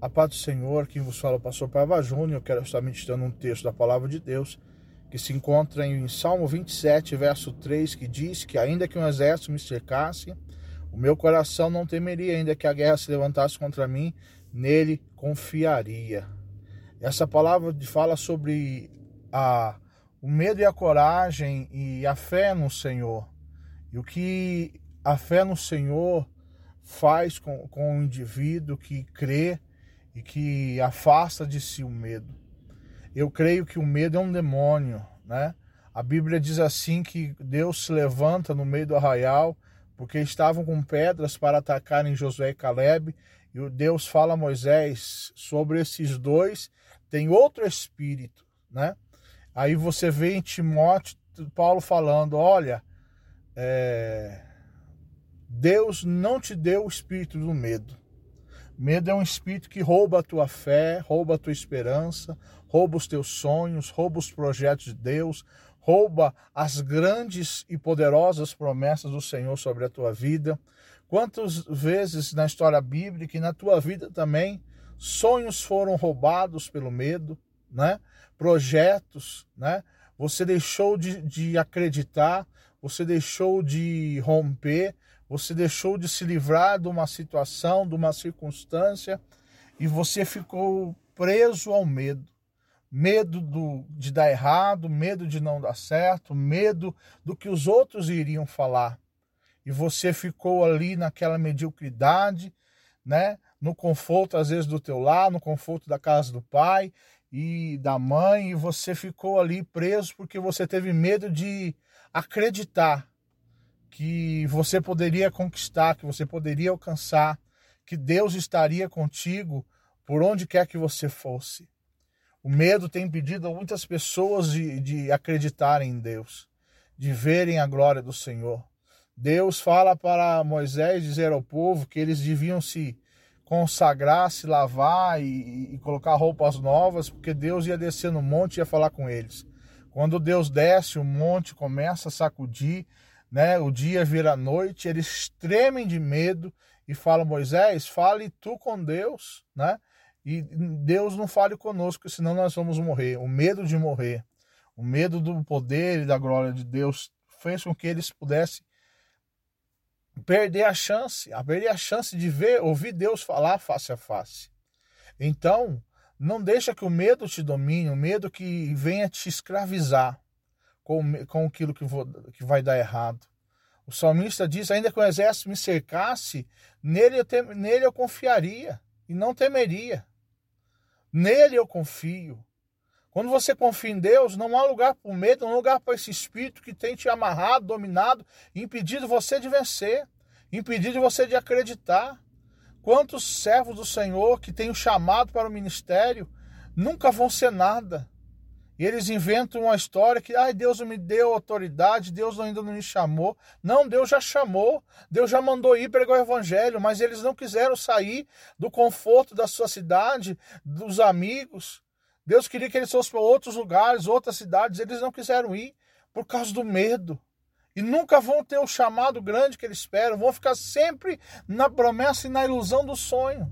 A paz do Senhor, quem vos fala é pastor Paiva Júnior, eu quero estar meditando um texto da palavra de Deus, que se encontra em Salmo 27, verso 3, que diz que ainda que um exército me cercasse, o meu coração não temeria, ainda que a guerra se levantasse contra mim, nele confiaria. Essa palavra fala sobre a, o medo e a coragem e a fé no Senhor. E o que a fé no Senhor faz com, com o indivíduo que crê e que afasta de si o medo. Eu creio que o medo é um demônio, né? A Bíblia diz assim que Deus se levanta no meio do arraial porque estavam com pedras para atacarem Josué e Caleb, e Deus fala a Moisés sobre esses dois, tem outro espírito, né? Aí você vê em Timóteo Paulo falando, olha, é, Deus não te deu o espírito do medo, Medo é um espírito que rouba a tua fé, rouba a tua esperança, rouba os teus sonhos, rouba os projetos de Deus, rouba as grandes e poderosas promessas do Senhor sobre a tua vida. Quantas vezes na história bíblica e na tua vida também sonhos foram roubados pelo medo, né? Projetos, né? Você deixou de, de acreditar, você deixou de romper, você deixou de se livrar de uma situação, de uma circunstância e você ficou preso ao medo. Medo do, de dar errado, medo de não dar certo, medo do que os outros iriam falar. E você ficou ali naquela mediocridade, né? no conforto às vezes do teu lar, no conforto da casa do pai e da mãe, e você ficou ali preso porque você teve medo de acreditar que você poderia conquistar, que você poderia alcançar, que Deus estaria contigo por onde quer que você fosse. O medo tem impedido muitas pessoas de, de acreditarem em Deus, de verem a glória do Senhor. Deus fala para Moisés dizer ao povo que eles deviam se consagrar, se lavar e, e, colocar roupas novas, porque Deus ia descer no monte e ia falar com eles. Quando Deus desce, o monte começa a sacudir, né? O dia vira noite, eles tremem de medo e falam: Moisés, fale tu com Deus, né? E Deus não fale conosco, senão nós vamos morrer. O medo de morrer, o medo do poder e da glória de Deus fez com que eles pudessem perder a chance, a perder a chance de ver, ouvir Deus falar face a face. Então, não deixa que o medo te domine, o medo que venha te escravizar com, com aquilo que, vou, que vai dar errado. O salmista diz: ainda que o exército me cercasse, nele eu, tem, nele eu confiaria e não temeria. Nele eu confio. Quando você confia em Deus, não há lugar para o medo, não há lugar para esse espírito que tem te amarrado, dominado, impedido você de vencer, impedido você de acreditar. Quantos servos do Senhor que têm o chamado para o ministério nunca vão ser nada, e eles inventam uma história que, ai, Deus não me deu autoridade, Deus ainda não me chamou. Não, Deus já chamou, Deus já mandou ir pregar o evangelho, mas eles não quiseram sair do conforto da sua cidade, dos amigos. Deus queria que eles fossem para outros lugares, outras cidades, eles não quiseram ir por causa do medo. E nunca vão ter o chamado grande que eles esperam, vão ficar sempre na promessa e na ilusão do sonho,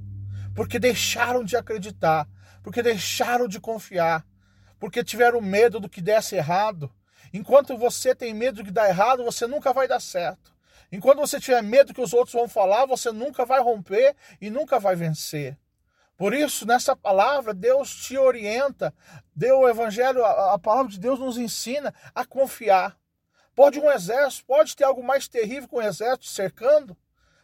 porque deixaram de acreditar, porque deixaram de confiar porque tiveram medo do que desse errado. Enquanto você tem medo de dar errado, você nunca vai dar certo. Enquanto você tiver medo que os outros vão falar, você nunca vai romper e nunca vai vencer. Por isso, nessa palavra, Deus te orienta, deu o evangelho, a, palavra de Deus nos ensina a confiar. Pode um exército, pode ter algo mais terrível que um exército cercando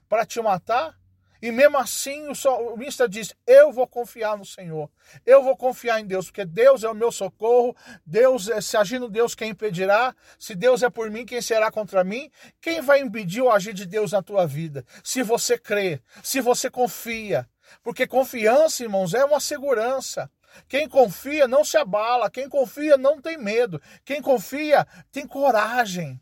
para te matar, e mesmo assim o salmista diz: Eu vou confiar no Senhor, eu vou confiar em Deus, porque Deus é o meu socorro, Deus, é, se agindo Deus, quem impedirá? Se Deus é por mim, quem será contra mim? Quem vai impedir o agir de Deus na tua vida? Se você crê, se você confia. Porque confiança, irmãos, é uma segurança. Quem confia não se abala, quem confia não tem medo, quem confia tem coragem.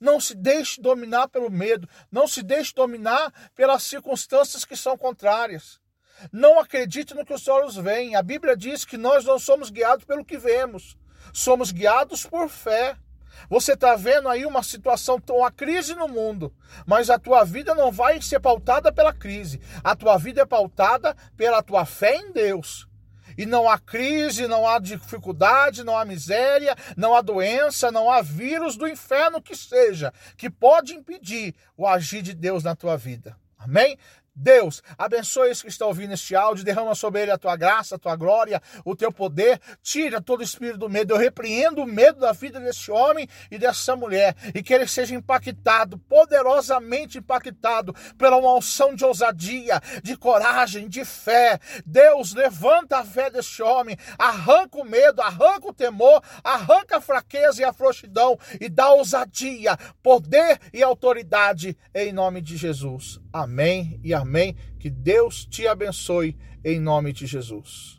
Não se deixe dominar pelo medo. Não se deixe dominar pelas circunstâncias que são contrárias. Não acredite no que os olhos veem. A Bíblia diz que nós não somos guiados pelo que vemos. Somos guiados por fé. Você está vendo aí uma situação, uma crise no mundo, mas a tua vida não vai ser pautada pela crise. A tua vida é pautada pela tua fé em Deus. E não há crise, não há dificuldade, não há miséria, não há doença, não há vírus do inferno que seja, que pode impedir o agir de Deus na tua vida. Amém? Deus, abençoe esse que está ouvindo este áudio, derrama sobre ele a tua graça, a tua glória, o teu poder, tira todo o espírito do medo. Eu repreendo o medo da vida desse homem e dessa mulher, e que ele seja impactado, poderosamente impactado, pela uma unção de ousadia, de coragem, de fé. Deus, levanta a fé desse homem, arranca o medo, arranca o temor, arranca a fraqueza e a frouxidão e dá ousadia, poder e autoridade em nome de Jesus. Amém e amém. Que Deus te abençoe em nome de Jesus.